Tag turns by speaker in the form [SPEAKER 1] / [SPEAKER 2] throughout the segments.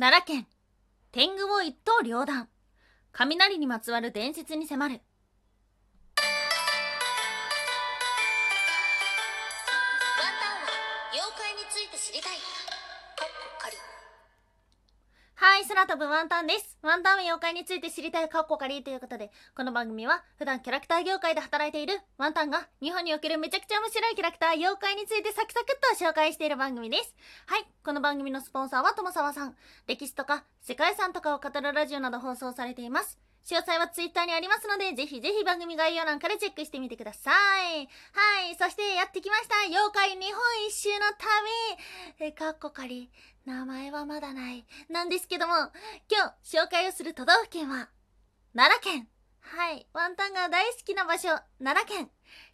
[SPEAKER 1] 奈良県天狗を一刀両断。雷にまつわる伝説に迫る。空飛ぶワンタンです。ワンタンは妖怪について知りたいカッコカリということでこの番組は普段キャラクター業界で働いているワンタンが日本におけるめちゃくちゃ面白いキャラクター妖怪についてサクサクっと紹介している番組です。はいこの番組のスポンサーは友沢さん。歴史とか世界遺産とかを語るラジオなど放送されています。詳細はツイッターにありますので、ぜひぜひ番組概要欄からチェックしてみてください。はい。そしてやってきました。妖怪日本一周の旅。え、かっこかり。名前はまだない。なんですけども、今日紹介をする都道府県は、奈良県。はい。ワンタンが大好きな場所、奈良県。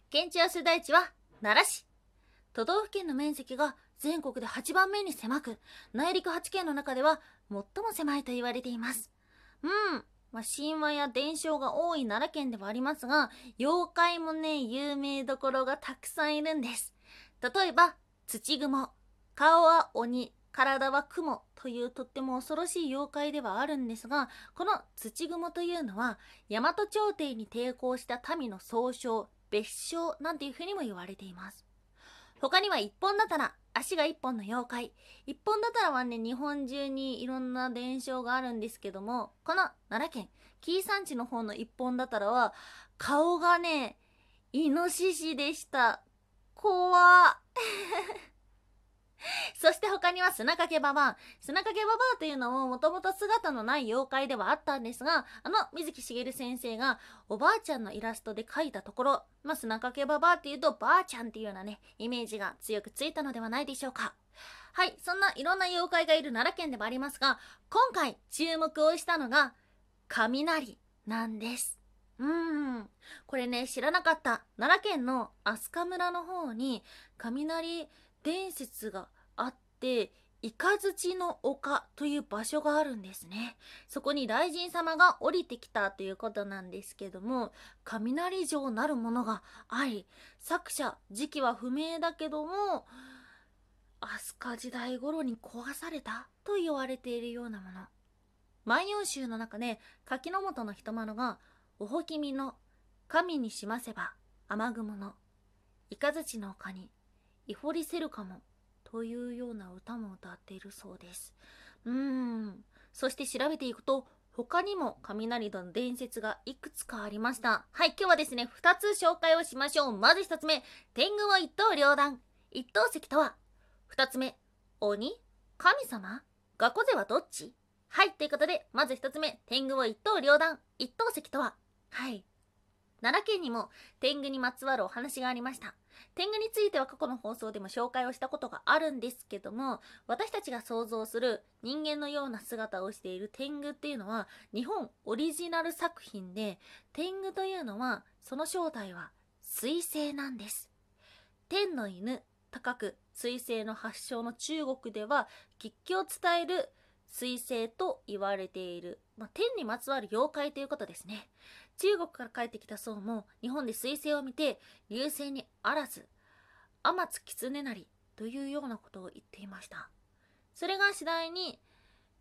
[SPEAKER 1] 県庁所在地は奈良市。都道府県の面積が全国で8番目に狭く、内陸8県の中では最も狭いと言われています。うん。まあ、神話や伝承が多い奈良県ではありますが、妖怪もね、有名どころがたくさんいるんです。例えば、土雲。顔は鬼、体は雲というとっても恐ろしい妖怪ではあるんですが、この土雲というのは、大和朝廷に抵抗した民の総称、別称なんていうふうにも言われています。他には一本だたら、足が一本の妖怪。一本だたらはね、日本中にいろんな伝承があるんですけども、この奈良県、紀伊山地の方の一本だたらは、顔がね、イノシシでした。怖っ。そして他には砂かけババア。砂かけババアというのももともと姿のない妖怪ではあったんですが、あの水木しげる先生がおばあちゃんのイラストで描いたところ、まあ、砂かけババアっていうとばあちゃんっていうようなね、イメージが強くついたのではないでしょうか。はい、そんないろんな妖怪がいる奈良県でもありますが、今回注目をしたのが、雷なんです。うーん。これね、知らなかった。奈良県の飛鳥村の方に、雷伝説がって、イカズチの丘という場所があるんですね。そこに雷神様が降りてきたということなんですけども、雷城なるものがあり、作者、時期は不明だけども、飛鳥時代頃に壊されたと言われているようなもの。万葉集の中で柿の本の人窓が「おほきみの神にしませば雨雲の雷の丘にいほりせるかも」というような歌も歌っているそうです。うーん。そして調べていくと他にも雷の伝説がいくつかありました。はい今日はですね2つ紹介をしましょう。まず1つ目天狗を一刀両断。一刀石とは2つ目鬼神様画小勢はどっち？はい、ということで、まず一つ目、天狗を一刀両断、一刀石とははい。奈良県にも天狗にまつわるお話がありました。天狗については過去の放送でも紹介をしたことがあるんですけども、私たちが想像する人間のような姿をしている天狗っていうのは、日本オリジナル作品で、天狗というのは、その正体は水星なんです。天の犬、高く水星の発祥の中国では、吉気を伝える水星と言われている、まあ、天にまつわる妖怪ということですね中国から帰ってきた僧も日本で水星を見て流星にあらず天津狐なりというようなことを言っていました。それが次第に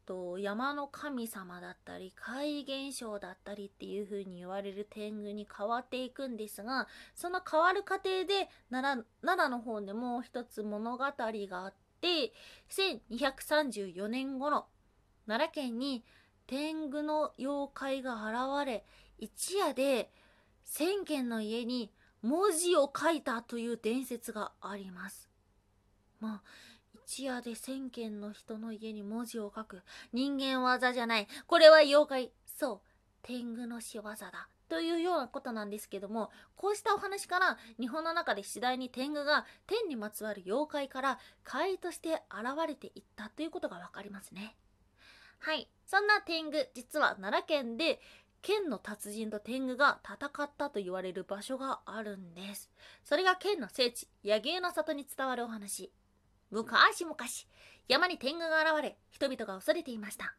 [SPEAKER 1] と山の神様だったり怪異現象だったりっていう風に言われる天狗に変わっていくんですがその変わる過程で奈良の方でもう一つ物語があって1234年頃奈良県に天狗の妖怪が現れ一夜で千軒の家に文字を書いたという伝説があります。まあ一夜で千軒の人の家に文字を書く人間技じゃない。これは妖怪。そう。天狗の仕業だ。というようなことなんですけどもこうしたお話から日本の中で次第に天狗が天にまつわる妖怪から怪異として現れていったということがわかりますね。はい。そんな天狗実は奈良県で剣の達人と天狗が戦ったと言われる場所があるんです。それが剣の聖地柳生の里に伝わるお話。昔々山に天狗が現れ人々が恐れていました。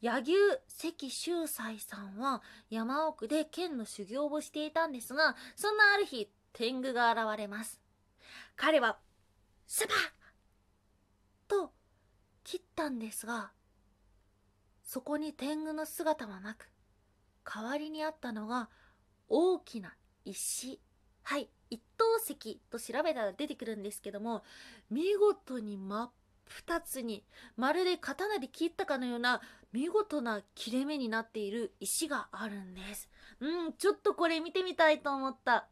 [SPEAKER 1] 柳生関秀斎さんは山奥で剣の修行をしていたんですがそんなある日天狗が現れます。彼はスパッ！と切ったんですがそこに天狗の姿はなく、代わりにあったのが大きな石。はい、一等石と調べたら出てくるんですけども、見事に真っ二つに、まるで刀で切ったかのような見事な切れ目になっている石があるんです。うん、ちょっとこれ見てみたいと思った。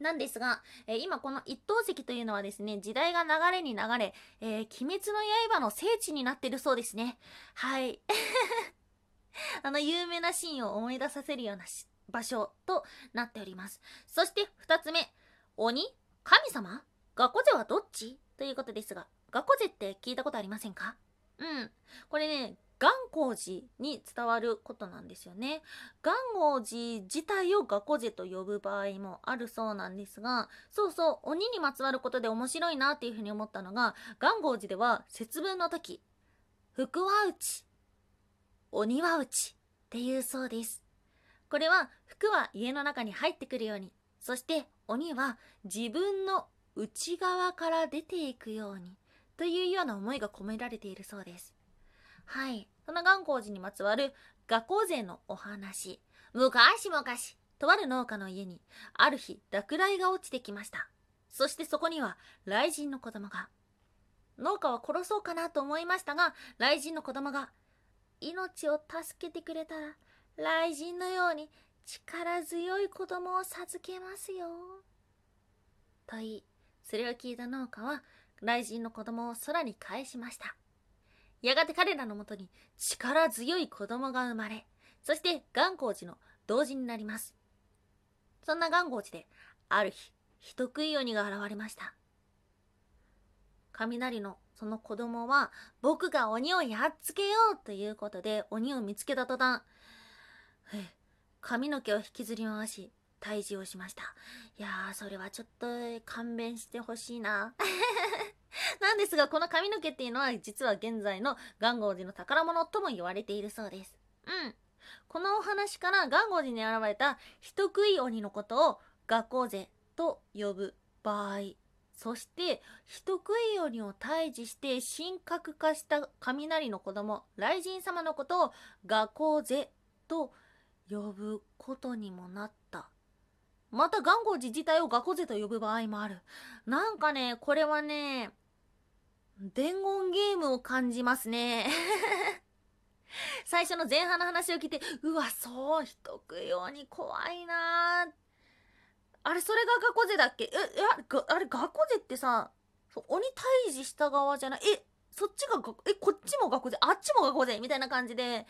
[SPEAKER 1] なんですが、えー今この一等石というのはですね、時代が流れに流れ、えー鬼滅の刃の聖地になってるそうですね。はい。あの有名なシーンを思い出させるような場所となっております。そして二つ目、鬼？神様？学校勢はどっち？ということですが、学校勢って聞いたことありませんか？うん。これね、元光寺に伝わることなんですよね。元光寺自体を学校勢と呼ぶ場合もあるそうなんですが、そうそう、鬼にまつわることで面白いなっていうふうに思ったのが、元光寺では節分の時、福は内、鬼は内っていうそうです。これは服は家の中に入ってくるように、そして鬼は自分の内側から出ていくようにというような思いが込められているそうです。はい。その元光寺にまつわる学校勢のお話。昔々、とある農家の家に、ある日、落雷が落ちてきました。そしてそこには、雷神の子供が。農家は殺そうかなと思いましたが、雷神の子供が、命を助けてくれたら、雷神のように力強い子供を授けますよ。と言い、それを聞いた農家は、雷神の子供を空に返しました。やがて彼らのもとに力強い子供が生まれ、そして元光寺の同時になります。そんな元光寺で、ある日、人食い鬼が現れました。雷のその子供は、僕が鬼をやっつけようということで、鬼を見つけた途端、髪の毛を引きずり回し、退治をしました。いやー、それはちょっと勘弁してほしいな。なんですが、この髪の毛っていうのは、実は現在の元光寺の宝物とも言われているそうです。うん。このお話から元光寺に現れた人食い鬼のことを学校勢と呼ぶ場合、そして人食い鬼を退治して神格化した雷の子供、雷神様のことを学校勢と呼ぶことにもなった。また元光寺自体を学校勢と呼ぶ場合もある。なんかね、これはね、伝言ゲームを感じますね。最初の前半の話を聞いて、うわ、そう、人食いように怖いなーあれ、それが学校勢だっけ？え、え、あれがあれ、学校勢ってさ、鬼退治した側じゃない？え、そっちが、え、こっちも学校勢、あっちも学校勢みたいな感じで、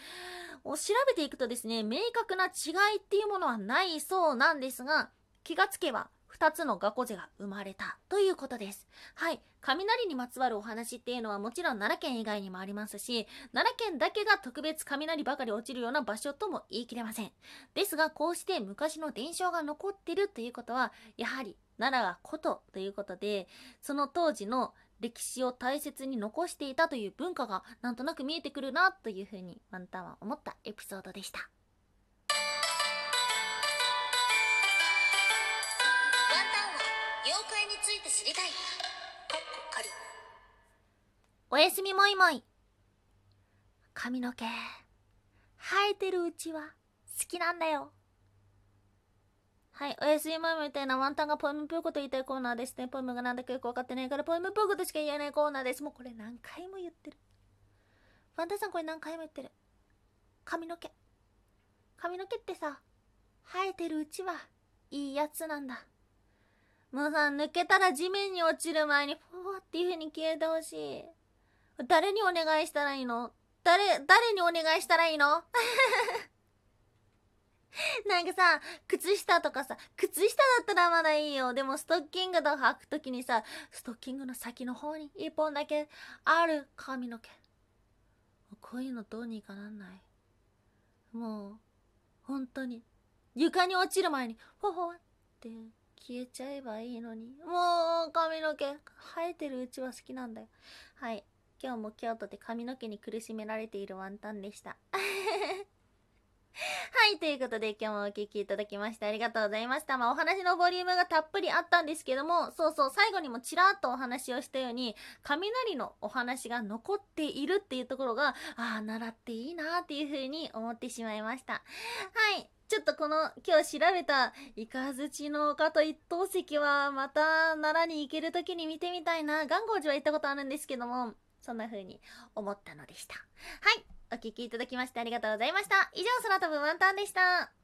[SPEAKER 1] を調べていくとですね、明確な違いっていうものはないそうなんですが、気がつけば2つの学校勢が生まれたということです。はい。雷にまつわるお話っていうのはもちろん奈良県以外にもありますし、奈良県だけが特別雷ばかり落ちるような場所とも言い切れません。ですが、こうして昔の伝承が残ってるということは、やはり奈良が古都ということで、その当時の歴史を大切に残していたという文化がなんとなく見えてくるなというふうにワンタンは思ったエピソードでした。おやすみもいもい。髪の毛、生えてるうちは好きなんだよ。はい、おやすみもいもいみたいなワンタンがポエムっぽいこと言いたいコーナーですね。ポエムがなんだかよくわかってないからポエムっぽいことしか言えないコーナーです。もうこれ何回も言ってる。ワンタンさんこれ何回も言ってる。髪の毛。髪の毛ってさ、生えてるうちはいいやつなんだ。もうさ、抜けたら地面に落ちる前に、ふわっていう風に消えてほしい。誰にお願いしたらいいの？誰、誰にお願いしたらいいの？なんかさ、靴下とかさ、靴下だったらまだいいよ。でもストッキングとか履くときにさ、ストッキングの先の方に一本だけある髪の毛。こういうのどうにかなんない？もう、本当に。床に落ちる前に、ほほって消えちゃえばいいのに。もう、髪の毛、生えてるうちは好きなんだよ。はい。今日も京都で髪の毛に苦しめられているワンタンでした。はい、ということで今日もお聞きいただきましてありがとうございました。まあお話のボリュームがたっぷりあったんですけども、そうそう、最後にもちらっとお話をしたように、雷のお話が残っているっていうところが、ああ、習っていいなっていうふうに思ってしまいました。はい。ちょっとこの今日調べたイカズチの丘と一等石はまた奈良に行ける時に見てみたいな。元号寺は行ったことあるんですけども、そんな風に思ったのでした。はい。お聞きいただきましてありがとうございました。以上、空飛ぶワンタンでした。